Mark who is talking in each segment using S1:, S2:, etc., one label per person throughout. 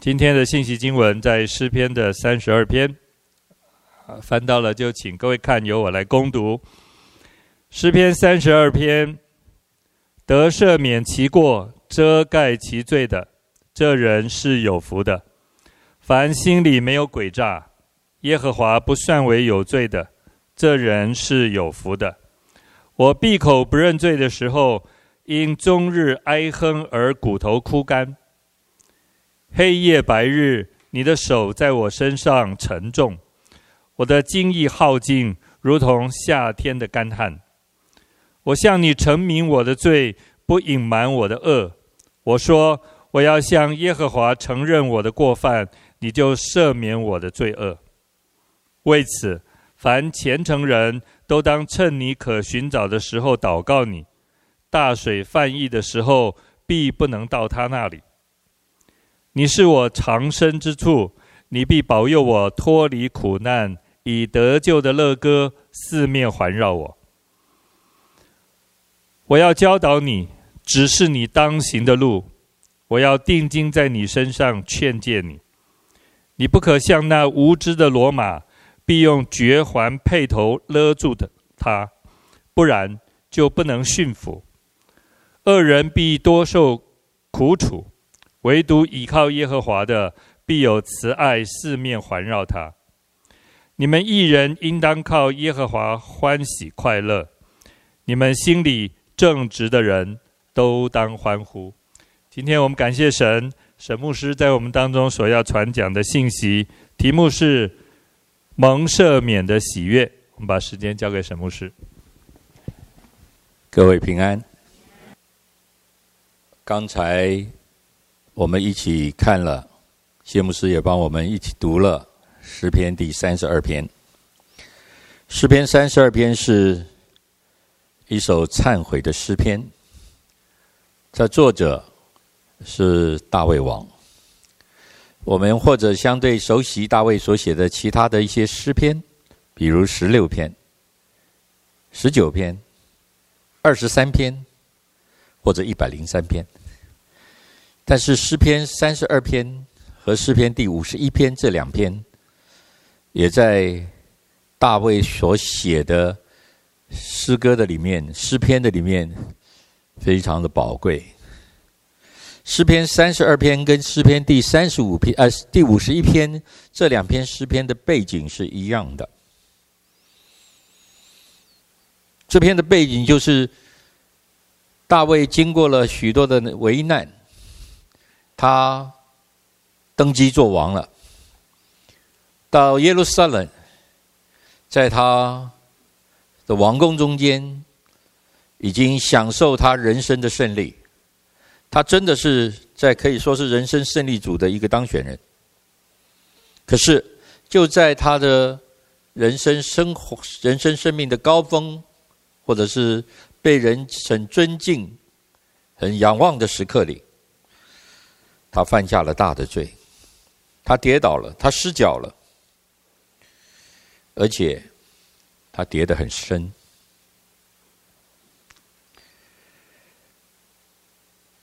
S1: 今天的信息经文在诗篇的三十二篇，翻到了就请各位看，由我来攻读。诗篇三十二篇，得赦免其过、遮盖其罪的，这人是有福的。凡心里没有诡诈，耶和华不算为有罪的，这人是有福的。我闭口不认罪的时候，因终日哀哼而骨头枯干。黑夜白日，你的手在我身上沉重，我的精液耗尽，如同夏天的干旱。我向你陈明我的罪，不隐瞒我的恶。我说我要向耶和华承认我的过犯，你就赦免我的罪恶。为此，凡虔诚人都当趁你可寻找的时候祷告你。大水泛溢的时候，必不能到他那里。你是我藏身之处，你必保佑我脱离苦难，以得救的乐歌四面环绕我。我要教导你，指示你当行的路。我要定睛在你身上，劝诫你。你不可像那无知的骡马，必用嚼环配头勒住的他，不然就不能驯服。恶人必多受苦楚。唯独倚靠耶和华的，必有慈爱四面环绕他。你们一人应当靠耶和华欢喜快乐，你们心里正直的人都当欢呼。今天我们感谢神，沈牧师在我们当中所要传讲的信息，题目是蒙赦免的喜悦。我们把时间交给沈牧师。
S2: 各位平安。刚才。我们一起看了，谢牧师也帮我们一起读了诗篇第三十二篇。诗篇三十二篇是一首忏悔的诗篇，这作者是大卫王。我们或者相对熟悉大卫所写的其他的一些诗篇，比如十六篇、十九篇、二十三篇，或者一百零三篇。但是诗篇三十二篇和诗篇第五十一篇这两篇，也在大卫所写的诗歌的里面，诗篇的里面非常的宝贵。诗篇三十二篇跟诗篇第三十五篇，呃，第五十一篇这两篇诗篇的背景是一样的。这篇的背景就是大卫经过了许多的危难。他登基做王了，到耶路撒冷，在他的王宫中间，已经享受他人生的胜利。他真的是在可以说是人生胜利组的一个当选人。可是就在他的人生生活、人生生命的高峰，或者是被人很尊敬、很仰望的时刻里。他犯下了大的罪，他跌倒了，他失脚了，而且他跌得很深。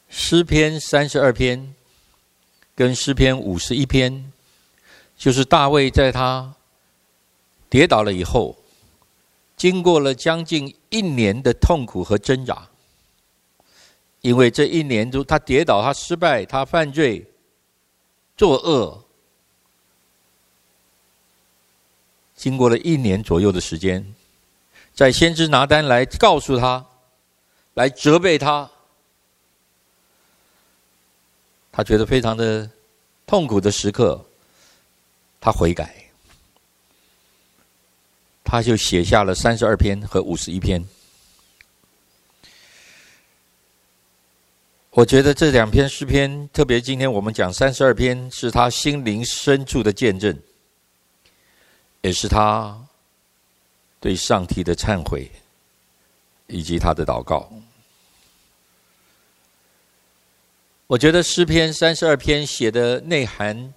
S2: 诗篇三十二篇跟诗篇五十一篇，就是大卫在他跌倒了以后，经过了将近一年的痛苦和挣扎。因为这一年中，他跌倒，他失败，他犯罪，作恶。经过了一年左右的时间，在先知拿单来告诉他，来责备他，他觉得非常的痛苦的时刻，他悔改，他就写下了三十二篇和五十一篇。我觉得这两篇诗篇，特别今天我们讲三十二篇，是他心灵深处的见证，也是他对上帝的忏悔，以及他的祷告。我觉得诗篇三十二篇写的内涵，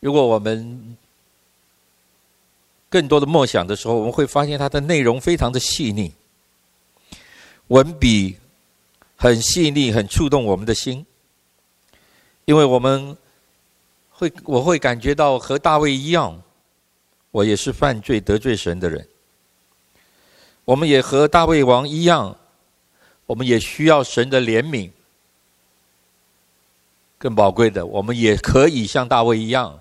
S2: 如果我们更多的默想的时候，我们会发现它的内容非常的细腻，文笔。很细腻，很触动我们的心，因为我们会我会感觉到和大卫一样，我也是犯罪得罪神的人。我们也和大卫王一样，我们也需要神的怜悯。更宝贵的，我们也可以像大卫一样，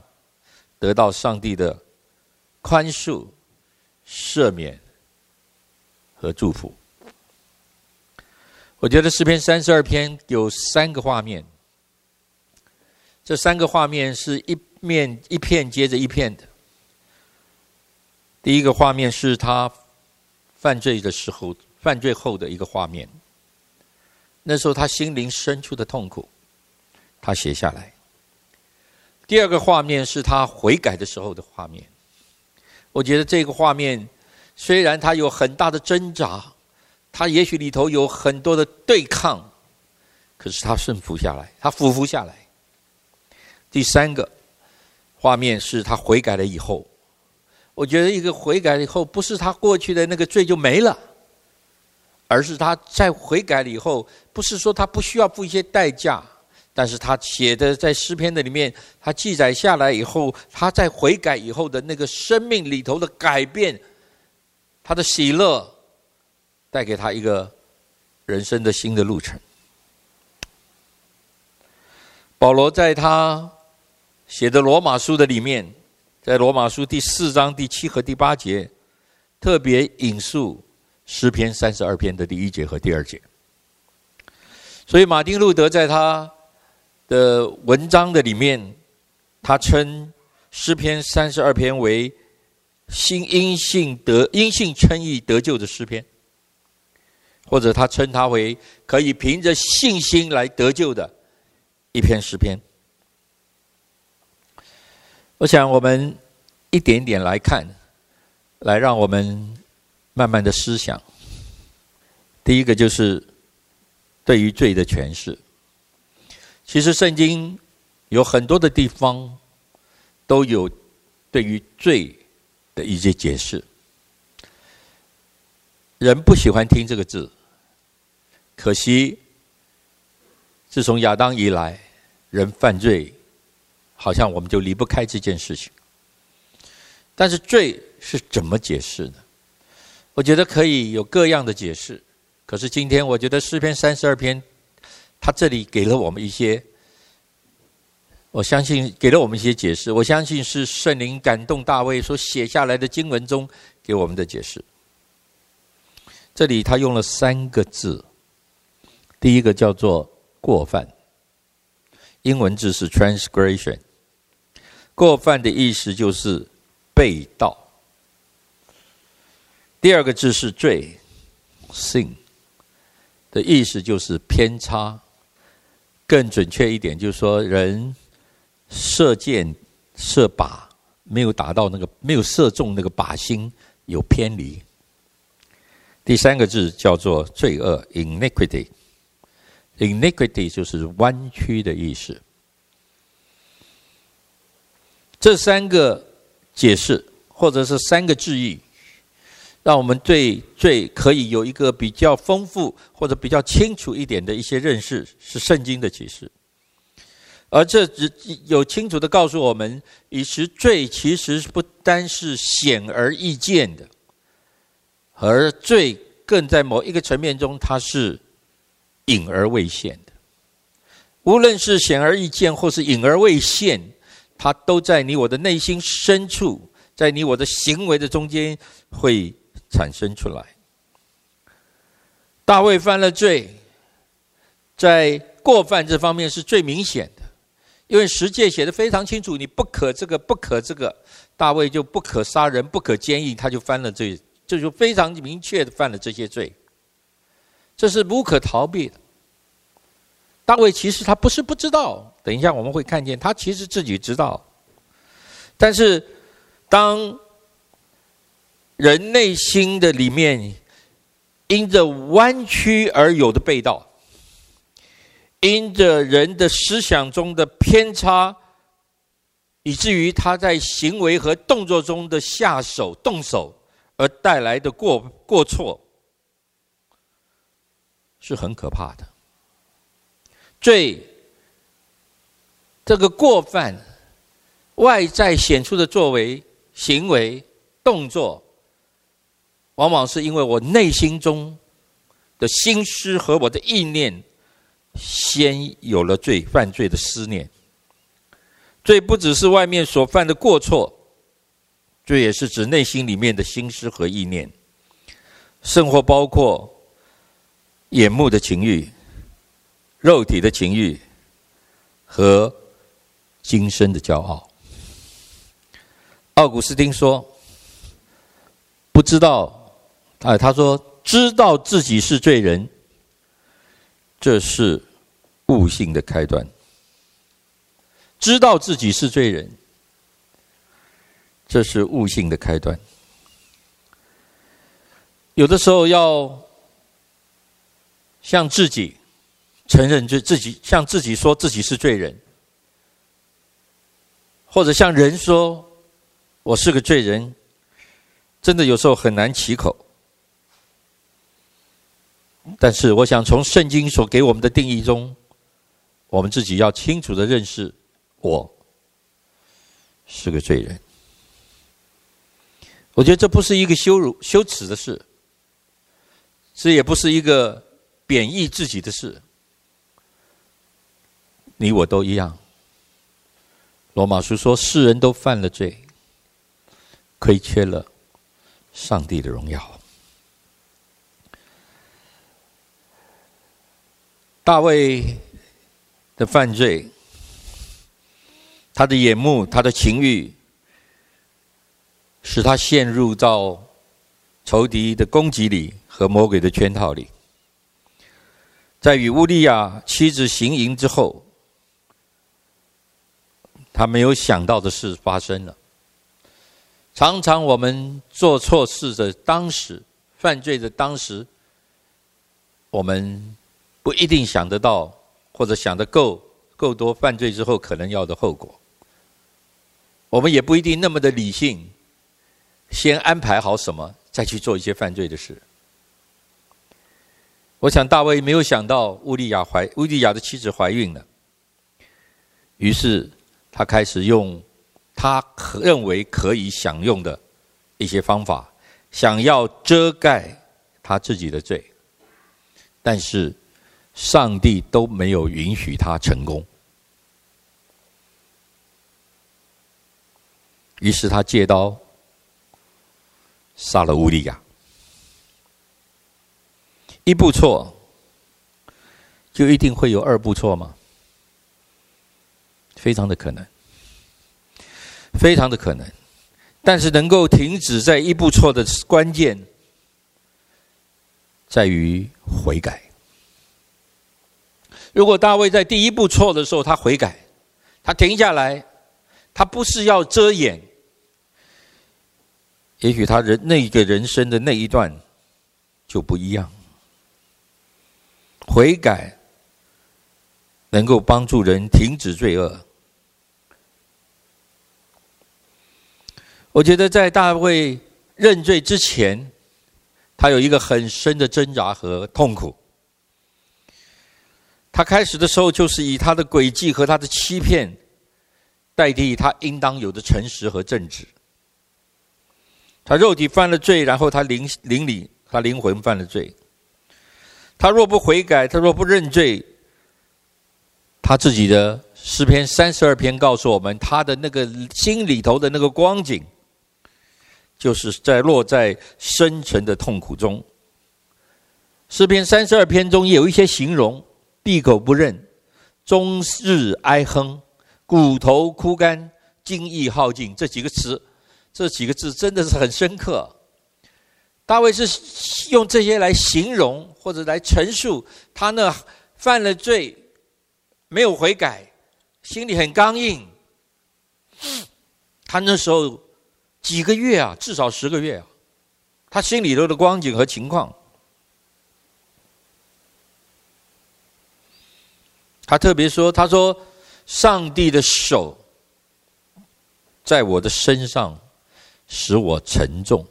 S2: 得到上帝的宽恕、赦免和祝福。我觉得诗篇三十二篇有三个画面，这三个画面是一面一片接着一片的。第一个画面是他犯罪的时候，犯罪后的一个画面。那时候他心灵深处的痛苦，他写下来。第二个画面是他悔改的时候的画面。我觉得这个画面虽然他有很大的挣扎。他也许里头有很多的对抗，可是他顺服下来，他俯伏下来。第三个画面是他悔改了以后，我觉得一个悔改以后，不是他过去的那个罪就没了，而是他在悔改了以后，不是说他不需要付一些代价，但是他写的在诗篇的里面，他记载下来以后，他在悔改以后的那个生命里头的改变，他的喜乐。带给他一个人生的新的路程。保罗在他写的罗马书的里面，在罗马书第四章第七和第八节，特别引述诗篇三十二篇的第一节和第二节。所以马丁路德在他的文章的里面，他称诗篇三十二篇为新因信得因信称义得救的诗篇。或者他称它为可以凭着信心来得救的一篇诗篇。我想我们一点点来看，来让我们慢慢的思想。第一个就是对于罪的诠释。其实圣经有很多的地方都有对于罪的一些解释。人不喜欢听这个字。可惜，自从亚当以来，人犯罪，好像我们就离不开这件事情。但是罪是怎么解释呢？我觉得可以有各样的解释。可是今天，我觉得诗篇三十二篇，他这里给了我们一些，我相信给了我们一些解释。我相信是圣灵感动大卫所写下来的经文中给我们的解释。这里他用了三个字。第一个叫做过犯，英文字是 transgression。过犯的意思就是被盗。第二个字是罪，sin 的意思就是偏差。更准确一点，就是说人射箭射靶没有打到那个，没有射中那个靶心，有偏离。第三个字叫做罪恶，iniquity。Iniquity 就是弯曲的意思。这三个解释，或者是三个字义，让我们对罪可以有一个比较丰富或者比较清楚一点的一些认识，是圣经的启示。而这只有清楚的告诉我们，以实罪其实不单是显而易见的，而罪更在某一个层面中，它是。隐而未现的，无论是显而易见，或是隐而未现，它都在你我的内心深处，在你我的行为的中间会产生出来。大卫犯了罪，在过犯这方面是最明显的，因为十诫写得非常清楚，你不可这个，不可这个，大卫就不可杀人，不可奸淫，他就犯了罪，这就非常明确的犯了这些罪。这是无可逃避的。大卫其实他不是不知道，等一下我们会看见他其实自己知道。但是，当人内心的里面因着弯曲而有的背道，因着人的思想中的偏差，以至于他在行为和动作中的下手动手而带来的过过错。是很可怕的。罪，这个过犯，外在显出的作为、行为、动作，往往是因为我内心中的心思和我的意念，先有了罪、犯罪的思念。罪不只是外面所犯的过错，罪也是指内心里面的心思和意念，甚或包括眼目的情欲、肉体的情欲和今生的骄傲。奥古斯丁说：“不知道，啊，他说知道自己是罪人，这是悟性的开端。知道自己是罪人，这是悟性的开端。有的时候要向自己承认罪，自己向自己说自己是罪人，或者向人说。”我是个罪人，真的有时候很难启口。但是，我想从圣经所给我们的定义中，我们自己要清楚的认识，我是个罪人。我觉得这不是一个羞辱、羞耻的事，这也不是一个贬义自己的事。你我都一样。罗马书说，世人都犯了罪。亏缺了上帝的荣耀。大卫的犯罪，他的眼目，他的情欲，使他陷入到仇敌的攻击里和魔鬼的圈套里。在与乌利亚妻子行淫之后，他没有想到的事发生了。常常我们做错事的当时，犯罪的当时，我们不一定想得到，或者想得够够多，犯罪之后可能要的后果。我们也不一定那么的理性，先安排好什么，再去做一些犯罪的事。我想大卫没有想到乌利亚怀乌利亚的妻子怀孕了，于是他开始用。他可认为可以享用的一些方法，想要遮盖他自己的罪，但是上帝都没有允许他成功。于是他借刀杀了乌利亚。一步错，就一定会有二步错吗？非常的可能。非常的可能，但是能够停止在一步错的关键，在于悔改。如果大卫在第一步错的时候，他悔改，他停下来，他不是要遮掩，也许他人那个人生的那一段就不一样。悔改能够帮助人停止罪恶。我觉得在大卫认罪之前，他有一个很深的挣扎和痛苦。他开始的时候就是以他的诡计和他的欺骗，代替他应当有的诚实和正直。他肉体犯了罪，然后他灵灵里他灵魂犯了罪。他若不悔改，他若不认罪，他自己的诗篇三十二篇告诉我们，他的那个心里头的那个光景。就是在落在深沉的痛苦中。诗篇三十二篇中也有一些形容：闭口不认，终日哀哼，骨头枯干，精意耗尽。这几个词，这几个字真的是很深刻。大卫是用这些来形容或者来陈述他那犯了罪，没有悔改，心里很刚硬。他那时候。几个月啊，至少十个月啊，他心里头的光景和情况。他特别说：“他说，上帝的手在我的身上，使我沉重。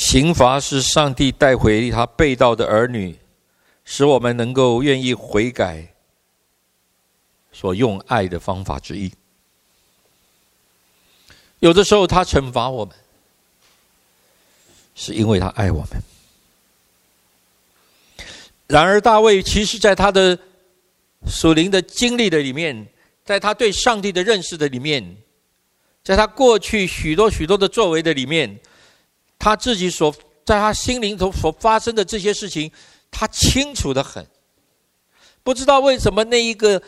S2: 刑罚是上帝带回他被盗的儿女，使我们能够愿意悔改所用爱的方法之一。有的时候，他惩罚我们，是因为他爱我们。然而，大卫其实在他的属灵的经历的里面，在他对上帝的认识的里面，在他过去许多许多的作为的里面，他自己所在他心灵头所发生的这些事情，他清楚的很。不知道为什么那一个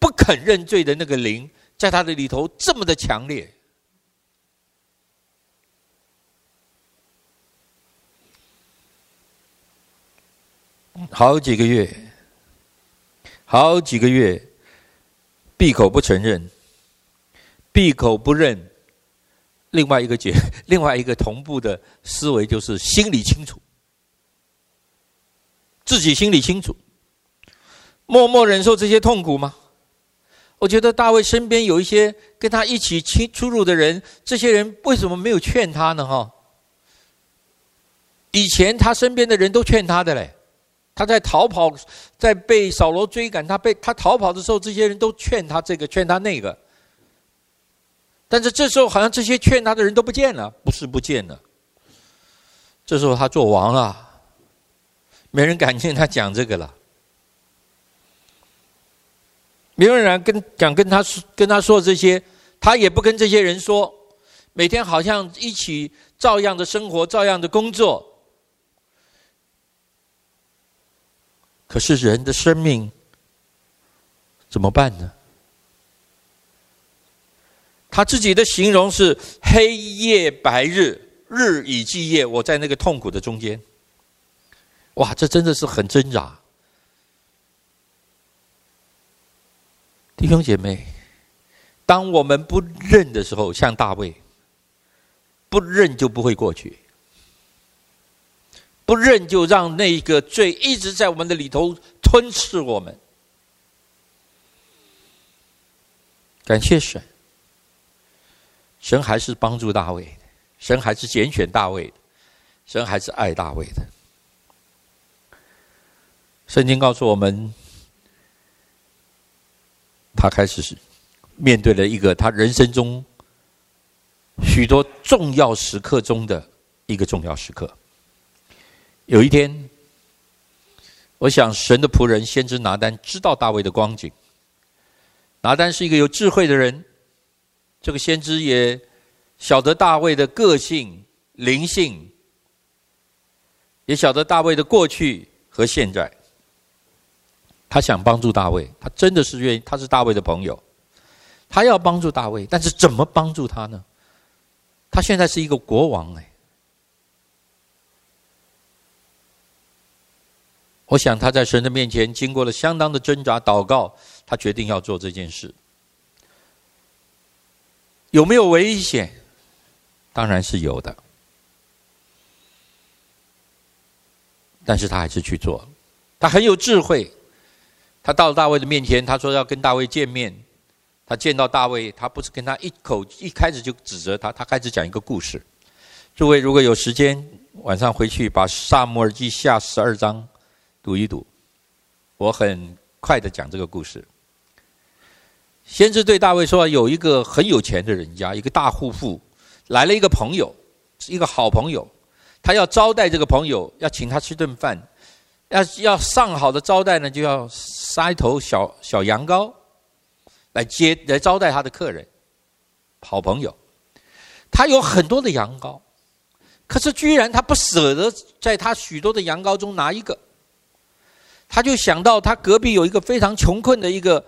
S2: 不肯认罪的那个灵，在他的里头这么的强烈。好几个月，好几个月，闭口不承认，闭口不认。另外一个解，另外一个同步的思维就是心里清楚，自己心里清楚，默默忍受这些痛苦吗？我觉得大卫身边有一些跟他一起出出入的人，这些人为什么没有劝他呢？哈，以前他身边的人都劝他的嘞。他在逃跑，在被扫罗追赶，他被他逃跑的时候，这些人都劝他这个，劝他那个。但是这时候，好像这些劝他的人都不见了，不是不见了。这时候他做王了，没人敢听他讲这个了，没有人跟讲跟他说跟他说这些，他也不跟这些人说，每天好像一起照样的生活，照样的工作。可是人的生命怎么办呢？他自己的形容是黑夜白日，日以继夜。我在那个痛苦的中间，哇，这真的是很挣扎。弟兄姐妹，当我们不认的时候，像大卫，不认就不会过去。不认就让那个罪一直在我们的里头吞噬我们。感谢神，神还是帮助大卫，神还是拣选大卫，神还是爱大卫的。圣经告诉我们，他开始是面对了一个他人生中许多重要时刻中的一个重要时刻。有一天，我想神的仆人先知拿单知道大卫的光景。拿单是一个有智慧的人，这个先知也晓得大卫的个性、灵性，也晓得大卫的过去和现在。他想帮助大卫，他真的是愿意，他是大卫的朋友，他要帮助大卫，但是怎么帮助他呢？他现在是一个国王哎。我想他在神的面前经过了相当的挣扎祷告，他决定要做这件事。有没有危险？当然是有的，但是他还是去做。他很有智慧，他到了大卫的面前，他说要跟大卫见面。他见到大卫，他不是跟他一口一开始就指责他，他开始讲一个故事。诸位如果有时间，晚上回去把撒母耳记下十二章。读一读，我很快的讲这个故事。先知对大卫说：“有一个很有钱的人家，一个大户户，来了一个朋友，一个好朋友，他要招待这个朋友，要请他吃顿饭，要要上好的招待呢，就要杀一头小小羊羔来接来招待他的客人。好朋友，他有很多的羊羔，可是居然他不舍得在他许多的羊羔中拿一个。”他就想到，他隔壁有一个非常穷困的一个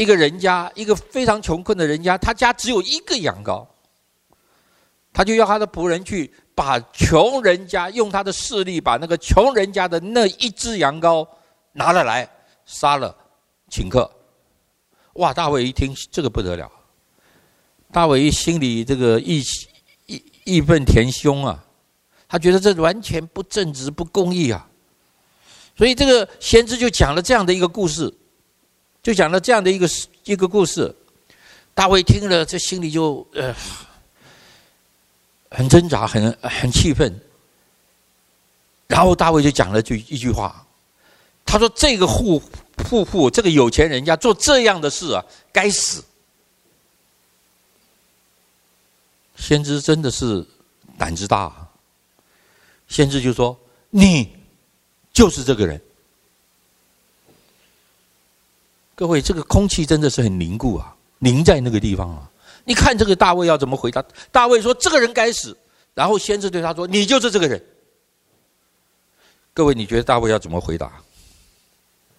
S2: 一个人家，一个非常穷困的人家，他家只有一个羊羔，他就要他的仆人去把穷人家用他的势力把那个穷人家的那一只羊羔拿了来杀了请客。哇！大卫一听这个不得了，大卫心里这个义义义愤填胸啊，他觉得这完全不正直不公义啊。所以这个先知就讲了这样的一个故事，就讲了这样的一个一个故事。大卫听了，这心里就呃很挣扎，很很气愤。然后大卫就讲了句一句话，他说：“这个户户户，这个有钱人家做这样的事啊，该死。”先知真的是胆子大，先知就说：“你就是这个人。”各位，这个空气真的是很凝固啊，凝在那个地方啊。你看这个大卫要怎么回答？大卫说：“这个人该死。”然后先知对他说：“你就是这个人。”各位，你觉得大卫要怎么回答？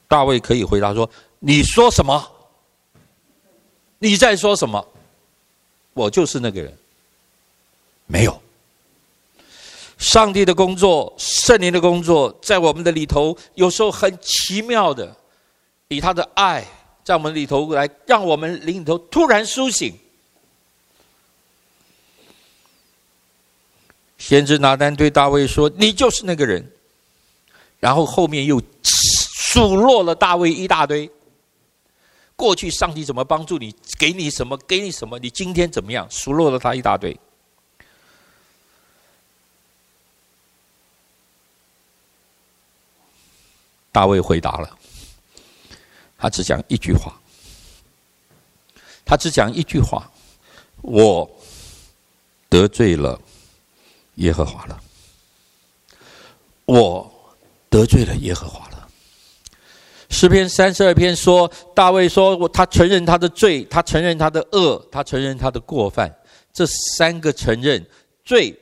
S2: 大卫可以回答说：“你说什么？你在说什么？我就是那个人。”没有。上帝的工作，圣灵的工作，在我们的里头，有时候很奇妙的。以他的爱在我们里头来，让我们灵里头突然苏醒。先知拿单对大卫说：“你就是那个人。”然后后面又数落了大卫一大堆。过去上帝怎么帮助你，给你什么，给你什么，你今天怎么样？数落了他一大堆。大卫回答了。他只讲一句话，他只讲一句话：“我得罪了耶和华了，我得罪了耶和华了。”诗篇三十二篇说，大卫说：“他承认他的罪，他承认他的恶，他承认他的过犯。这三个承认罪、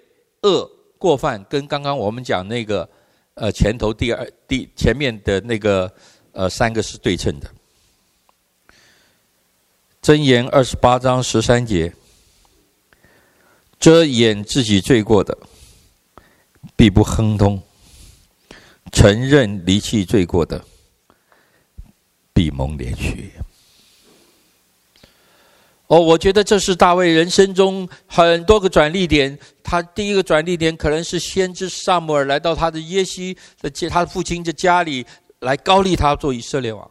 S2: 恶、过犯，跟刚刚我们讲那个呃前头第二第前面的那个。”呃，三个是对称的。箴言二十八章十三节：遮掩自己罪过的，必不亨通；承认离弃罪过的，必蒙怜恤。哦，我觉得这是大卫人生中很多个转捩点。他第一个转捩点可能是先知撒母耳来到他的耶西的接他父亲的家里。来高利他做以色列王，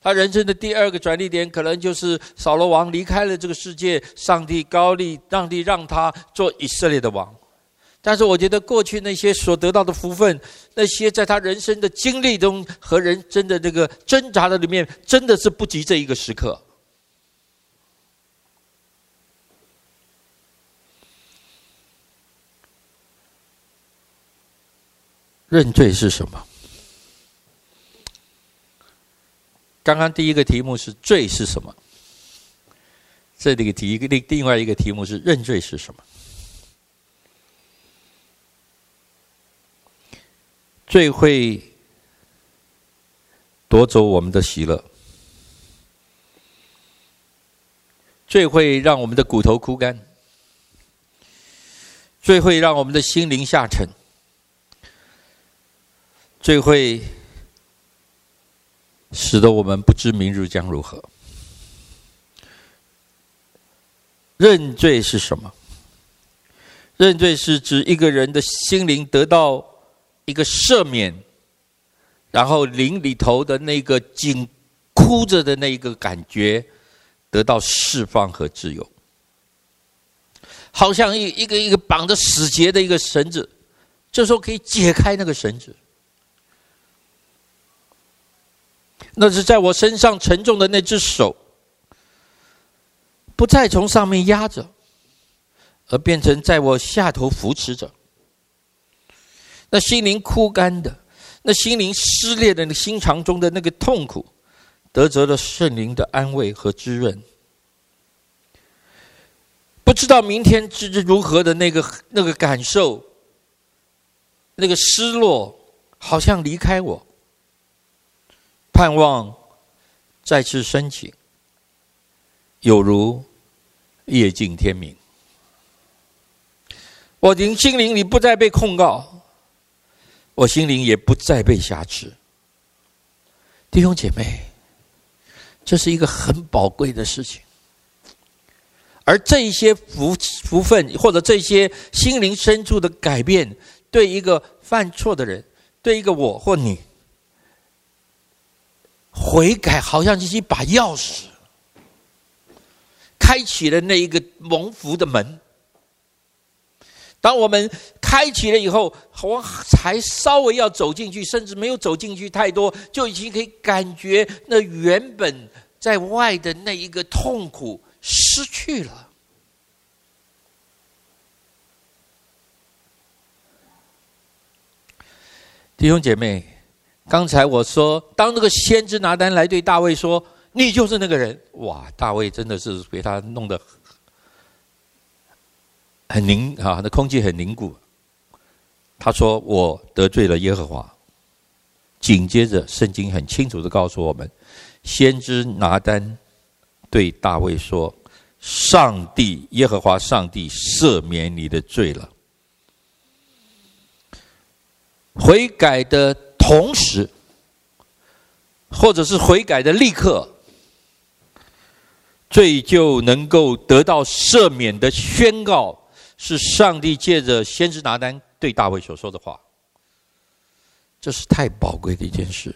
S2: 他人生的第二个转捩点，可能就是扫罗王离开了这个世界，上帝高利，上帝让他做以色列的王。但是我觉得过去那些所得到的福分，那些在他人生的经历中和人生的这个挣扎的里面，真的是不及这一个时刻。认罪是什么？刚刚第一个题目是罪是什么？这里题一个另另外一个题目是认罪是什么？罪会夺走我们的喜乐，罪会让我们的骨头枯干，罪会让我们的心灵下沉，罪会。使得我们不知明日将如何。认罪是什么？认罪是指一个人的心灵得到一个赦免，然后灵里头的那个紧箍着的那一个感觉得到释放和自由，好像一一个一个绑着死结的一个绳子，这时候可以解开那个绳子。那是在我身上沉重的那只手，不再从上面压着，而变成在我下头扶持着。那心灵枯干的，那心灵撕裂的，那心肠中的那个痛苦，得着了圣灵的安慰和滋润。不知道明天是如何的那个那个感受，那个失落，好像离开我。盼望再次升起，有如夜尽天明。我的心灵里不再被控告，我心灵也不再被挟持。弟兄姐妹，这是一个很宝贵的事情。而这一些福福分，或者这些心灵深处的改变，对一个犯错的人，对一个我或你。悔改好像是一把钥匙，开启了那一个蒙福的门。当我们开启了以后，我才稍微要走进去，甚至没有走进去太多，就已经可以感觉那原本在外的那一个痛苦失去了。弟兄姐妹，刚才我说，当那个先知拿单来对大卫说：“你就是那个人。”哇，大卫真的是被他弄得很凝啊，那空气很凝固。他说：“我得罪了耶和华。”紧接着，圣经很清楚的告诉我们，先知拿单对大卫说：“上帝耶和华上帝赦免你的罪了。”悔改的同时，或者是悔改的立刻，罪就能够得到赦免的宣告，是上帝借着先知拿单对大卫所说的话。这是太宝贵的一件事。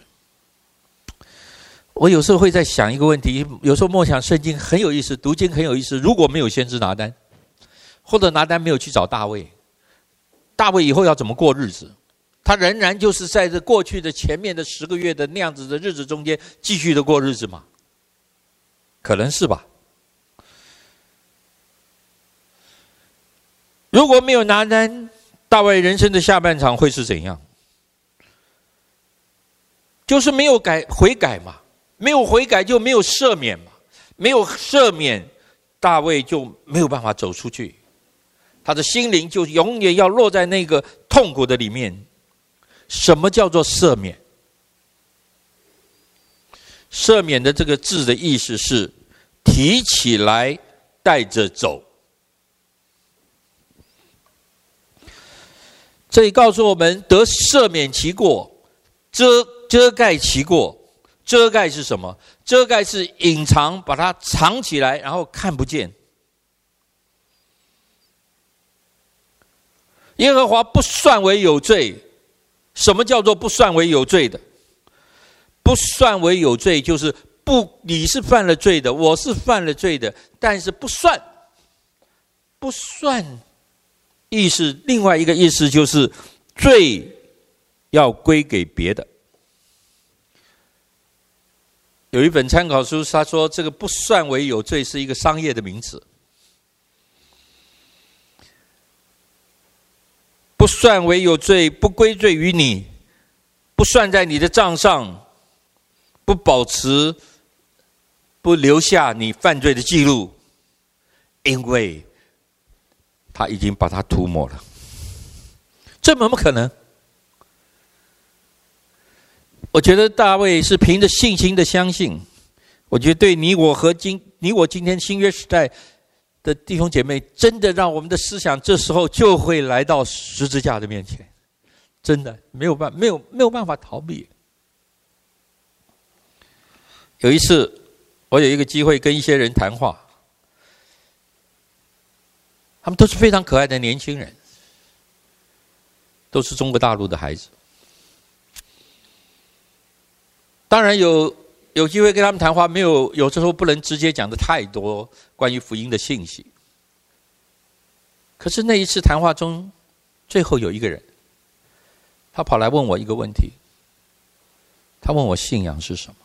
S2: 我有时候会在想一个问题，有时候默想圣经很有意思，读经很有意思。如果没有先知拿单，或者拿单没有去找大卫，大卫以后要怎么过日子？他仍然就是在这过去的前面的十个月的那样子的日子中间继续的过日子吗？可能是吧。如果没有拿单，大卫人生的下半场会是怎样？就是没有改悔改嘛，没有悔改就没有赦免嘛，没有赦免，大卫就没有办法走出去，他的心灵就永远要落在那个痛苦的里面。什么叫做赦免？赦免的这个字的意思是提起来带着走。这里告诉我们，得赦免其过，遮遮盖其过。遮盖是什么？遮盖是隐藏，把它藏起来，然后看不见。耶和华不算为有罪。什么叫做不算为有罪的？不算为有罪，就是不，你是犯了罪的，我是犯了罪的，但是不算，不算。意思，另外一个意思就是罪要归给别的。有一本参考书，他说这个不算为有罪是一个商业的名词。不算为有罪，不归罪于你，不算在你的账上，不保持，不留下你犯罪的记录，因为他已经把它涂抹了。这怎么可能？我觉得大卫是凭着信心的相信。我觉得对你我和今你我今天新约时代。的弟兄姐妹，真的让我们的思想这时候就会来到十字架的面前，真的没有办没有没有办法逃避。有一次，我有一个机会跟一些人谈话，他们都是非常可爱的年轻人，都是中国大陆的孩子。当然有。有机会跟他们谈话，没有，有时候不能直接讲的太多关于福音的信息。可是那一次谈话中，最后有一个人，他跑来问我一个问题。他问我信仰是什么？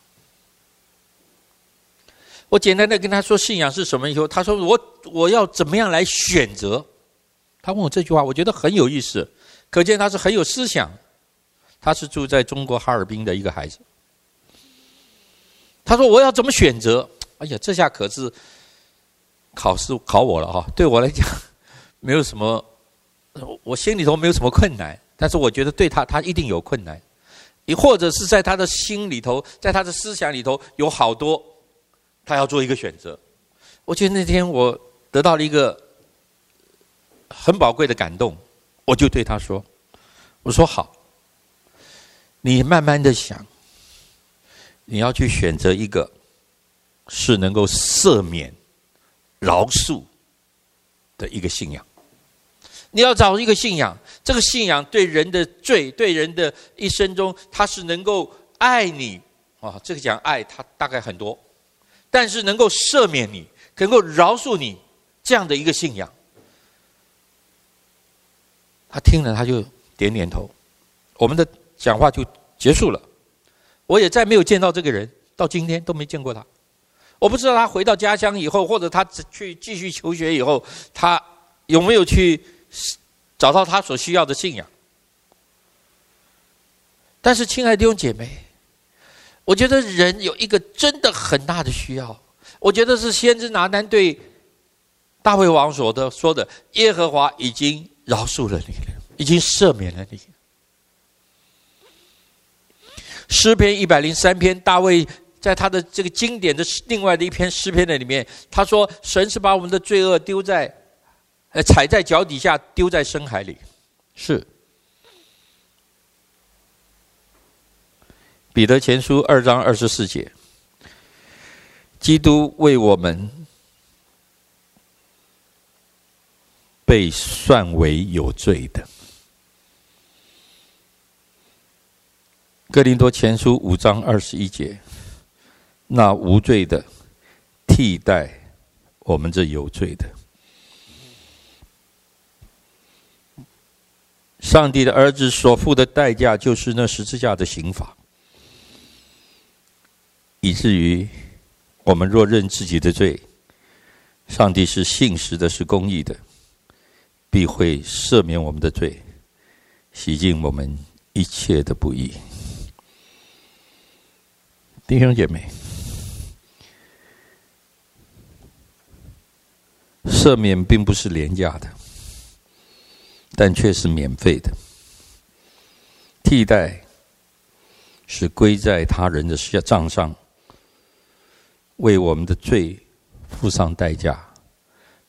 S2: 我简单的跟他说信仰是什么以后，他说我我要怎么样来选择？他问我这句话，我觉得很有意思，可见他是很有思想。他是住在中国哈尔滨的一个孩子。他说：“我要怎么选择？哎呀，这下可是考试考我了哈！对我来讲，没有什么，我心里头没有什么困难。但是我觉得对他，他一定有困难。你或者是在他的心里头，在他的思想里头有好多，他要做一个选择。我觉得那天我得到了一个很宝贵的感动，我就对他说：‘我说好，你慢慢的想。’”你要去选择一个是能够赦免、饶恕的一个信仰。你要找一个信仰，这个信仰对人的罪、对人的一生中，他是能够爱你啊。这个讲爱，他大概很多，但是能够赦免你、能够饶恕你这样的一个信仰。他听了，他就点点头，我们的讲话就结束了。我也再没有见到这个人，到今天都没见过他。我不知道他回到家乡以后，或者他去继续求学以后，他有没有去找到他所需要的信仰。但是，亲爱的弟兄姐妹，我觉得人有一个真的很大的需要，我觉得是先知拿单对大卫王所的说的：“耶和华已经饶恕了你了，已经赦免了你。”诗篇一百零三篇，大卫在他的这个经典的另外的一篇诗篇的里面，他说：“神是把我们的罪恶丢在，呃，踩在脚底下，丢在深海里。”是。彼得前书二章二十四节，基督为我们被算为有罪的。哥林多前书五章二十一节，那无罪的替代我们这有罪的。上帝的儿子所付的代价，就是那十字架的刑罚，以至于我们若认自己的罪，上帝是信实的，是公义的，必会赦免我们的罪，洗净我们一切的不义。弟兄姐妹，赦免并不是廉价的，但却是免费的。替代是归在他人的账上，为我们的罪付上代价，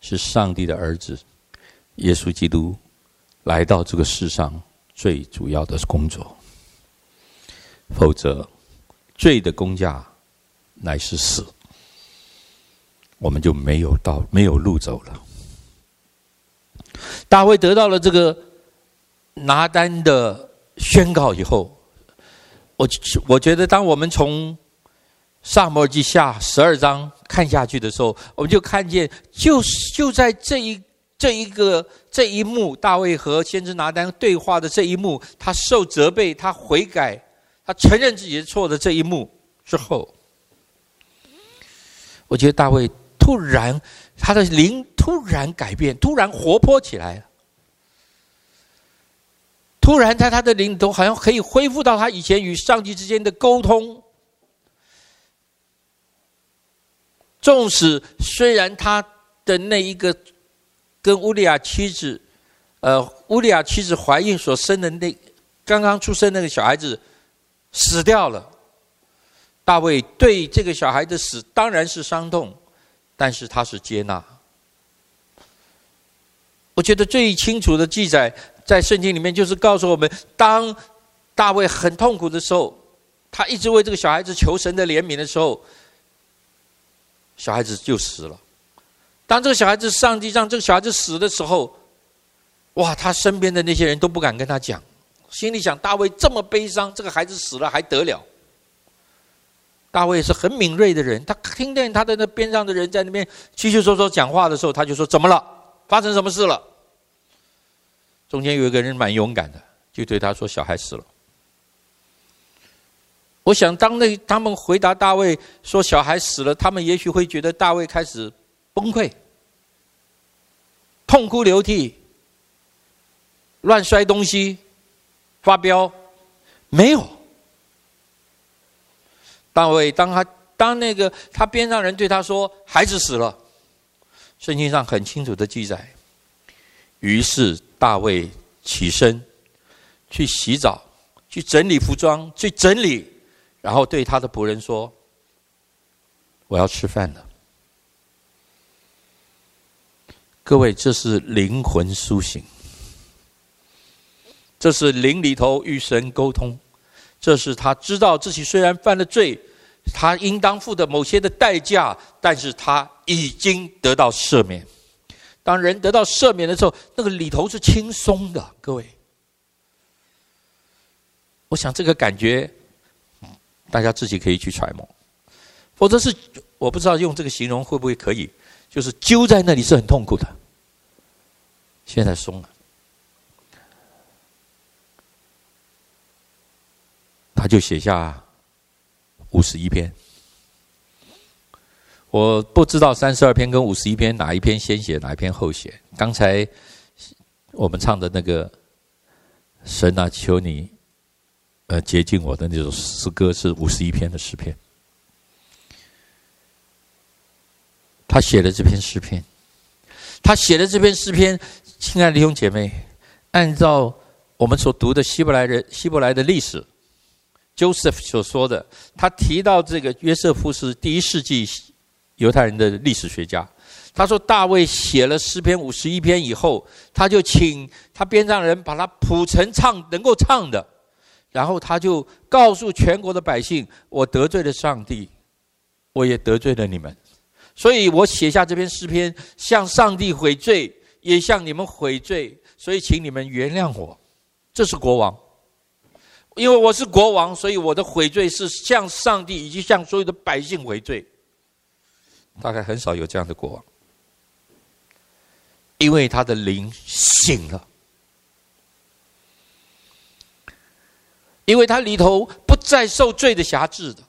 S2: 是上帝的儿子耶稣基督来到这个世上最主要的工作。否则，罪的工价乃是死，我们就没有道，没有路走了。大卫得到了这个拿单的宣告以后，我我觉得，当我们从撒母耳记下十二章看下去的时候，我们就看见，就是就在这一这一个这一幕，大卫和先知拿单对话的这一幕，他受责备，他悔改。他承认自己错的这一幕之后，我觉得大卫突然他的灵突然改变，突然活泼起来了。突然在他的灵里头，好像可以恢复到他以前与上帝之间的沟通。纵使虽然他的那一个跟乌利亚妻子，呃，乌利亚妻子怀孕所生的那刚刚出生那个小孩子。死掉了，大卫对这个小孩的死当然是伤痛，但是他是接纳。我觉得最清楚的记载在圣经里面，就是告诉我们，当大卫很痛苦的时候，他一直为这个小孩子求神的怜悯的时候，小孩子就死了。当这个小孩子，上帝让这个小孩子死的时候，哇，他身边的那些人都不敢跟他讲。心里想：大卫这么悲伤，这个孩子死了还得了？大卫是很敏锐的人，他听见他的那边上的人在那边窸窸窣窣讲话的时候，他就说：“怎么了？发生什么事了？”中间有一个人蛮勇敢的，就对他说：“小孩死了。”我想，当那他们回答大卫说小孩死了，他们也许会觉得大卫开始崩溃、痛哭流涕、乱摔东西。发飙，没有。大卫当他当那个他边上人对他说：“孩子死了。”圣经上很清楚的记载。于是大卫起身去洗澡，去整理服装，去整理，然后对他的仆人说：“我要吃饭了。”各位，这是灵魂苏醒。这是灵里头与神沟通，这是他知道自己虽然犯了罪，他应当付的某些的代价，但是他已经得到赦免。当人得到赦免的时候，那个里头是轻松的。各位，我想这个感觉，大家自己可以去揣摩，否则是我不知道用这个形容会不会可以，就是揪在那里是很痛苦的，现在松了。他就写下五十一篇。我不知道三十二篇跟五十一篇哪一篇先写，哪一篇后写。刚才我们唱的那个“神啊，求你，呃，洁净我的”那首诗歌是五十一篇的诗篇。他写了这篇诗篇，他写的这篇诗篇，亲爱的弟兄姐妹，按照我们所读的希伯来人希伯来的历史，Joseph 所说的，他提到这个约瑟夫是第一世纪犹太人的历史学家。他说大卫写了诗篇五十一篇以后，他就请他编唱人把他谱成唱能够唱的，然后他就告诉全国的百姓：我得罪了上帝，我也得罪了你们。所以我写下这篇诗篇，向上帝悔罪，也向你们悔罪。所以，请你们原谅我。这是国王，因为我是国王，所以我的悔罪是向上帝以及向所有的百姓悔罪。大概很少有这样的国王，因为他的灵醒了，因为他里头不再受罪的辖制的。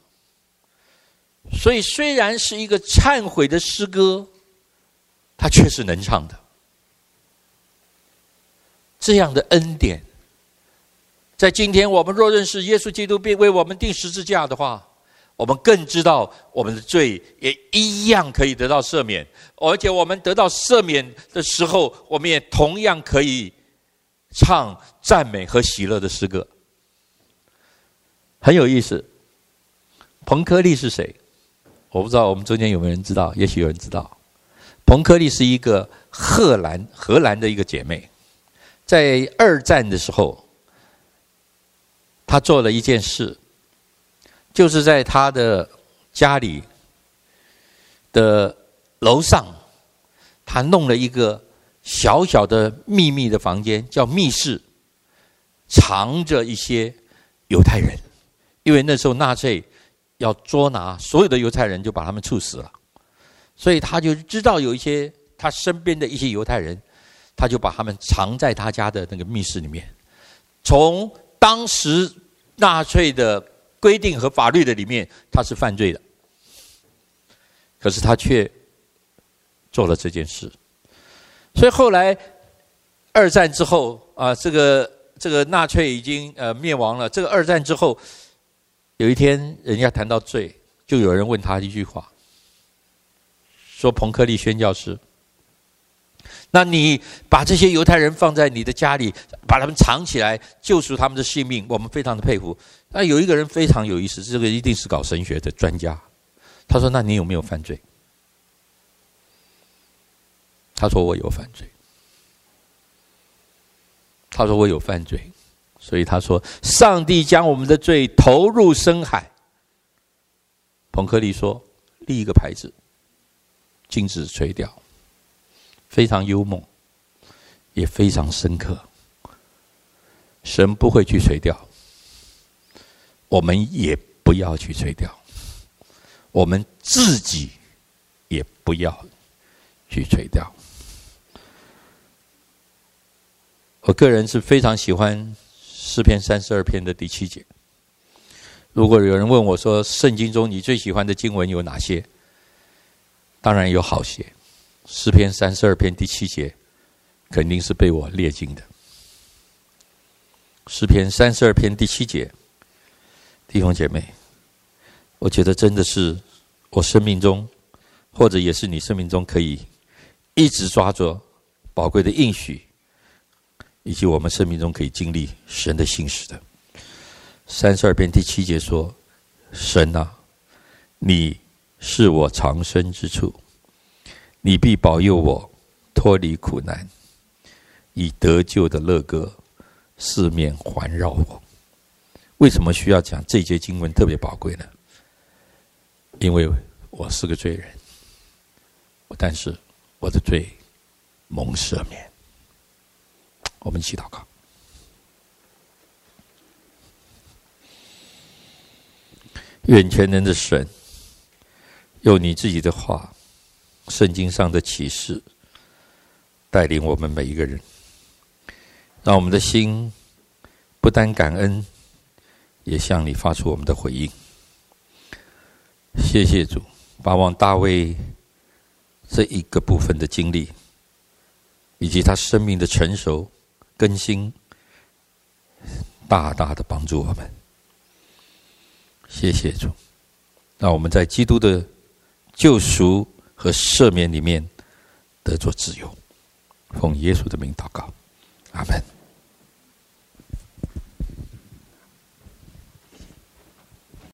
S2: 所以，虽然是一个忏悔的诗歌，他却是能唱的。这样的恩典，在今天我们若认识耶稣基督并为我们钉十字架的话，我们更知道我们的罪也一样可以得到赦免，而且我们得到赦免的时候，我们也同样可以唱赞美和喜乐的诗歌。很有意思，彭柯利是谁？我不知道我们中间有没有人知道，也许有人知道。彭柯利是一个荷兰荷兰的一个姐妹，在二战的时候，他做了一件事，就是在他的家里的楼上，他弄了一个小小的秘密的房间，叫密室，藏着一些犹太人，因为那时候纳粹。要捉拿所有的犹太人，就把他们处死了。所以他就知道有一些他身边的一些犹太人，他就把他们藏在他家的那个密室里面。从当时纳粹的规定和法律的里面，他是犯罪的。可是他却做了这件事。所以后来二战之后啊，这个这个纳粹已经呃灭亡了。这个二战之后。有一天，人家谈到罪，就有人问他一句话，说：“彭克利宣教师，那你把这些犹太人放在你的家里，把他们藏起来，救赎他们的性命，我们非常的佩服。”那有一个人非常有意思，这个一定是搞神学的专家。他说：“那你有没有犯罪？”他说：“我有犯罪。”他说：“我有犯罪。”所以他说：“上帝将我们的罪投入深海。”彭克利说：“立一个牌子，禁止垂钓。”非常幽默，也非常深刻。神不会去垂钓，我们也不要去垂钓，我们自己也不要去垂钓。我个人是非常喜欢。诗篇三十二篇的第七节。如果有人问我说：“圣经中你最喜欢的经文有哪些？”当然有好些。诗篇三十二篇第七节，肯定是被我列进的。诗篇三十二篇第七节，弟兄姐妹，我觉得真的是我生命中，或者也是你生命中可以一直抓着宝贵的应许。以及我们生命中可以经历神的信实的，三十二篇第七节说：“神啊，你是我藏身之处，你必保佑我脱离苦难，以得救的乐歌四面环绕我。”为什么需要讲这节经文特别宝贵呢？因为我是个罪人，但是我的罪蒙赦免。我们一起祷告。愿全能的神，用你自己的话，圣经上的启示，带领我们每一个人，让我们的心不单感恩，也向你发出我们的回应。谢谢主，巴望大卫这一个部分的经历，以及他生命的成熟更新，大大的帮助我们。谢谢主，让我们在基督的救赎和赦免里面得着自由。奉耶稣的名祷告，阿门。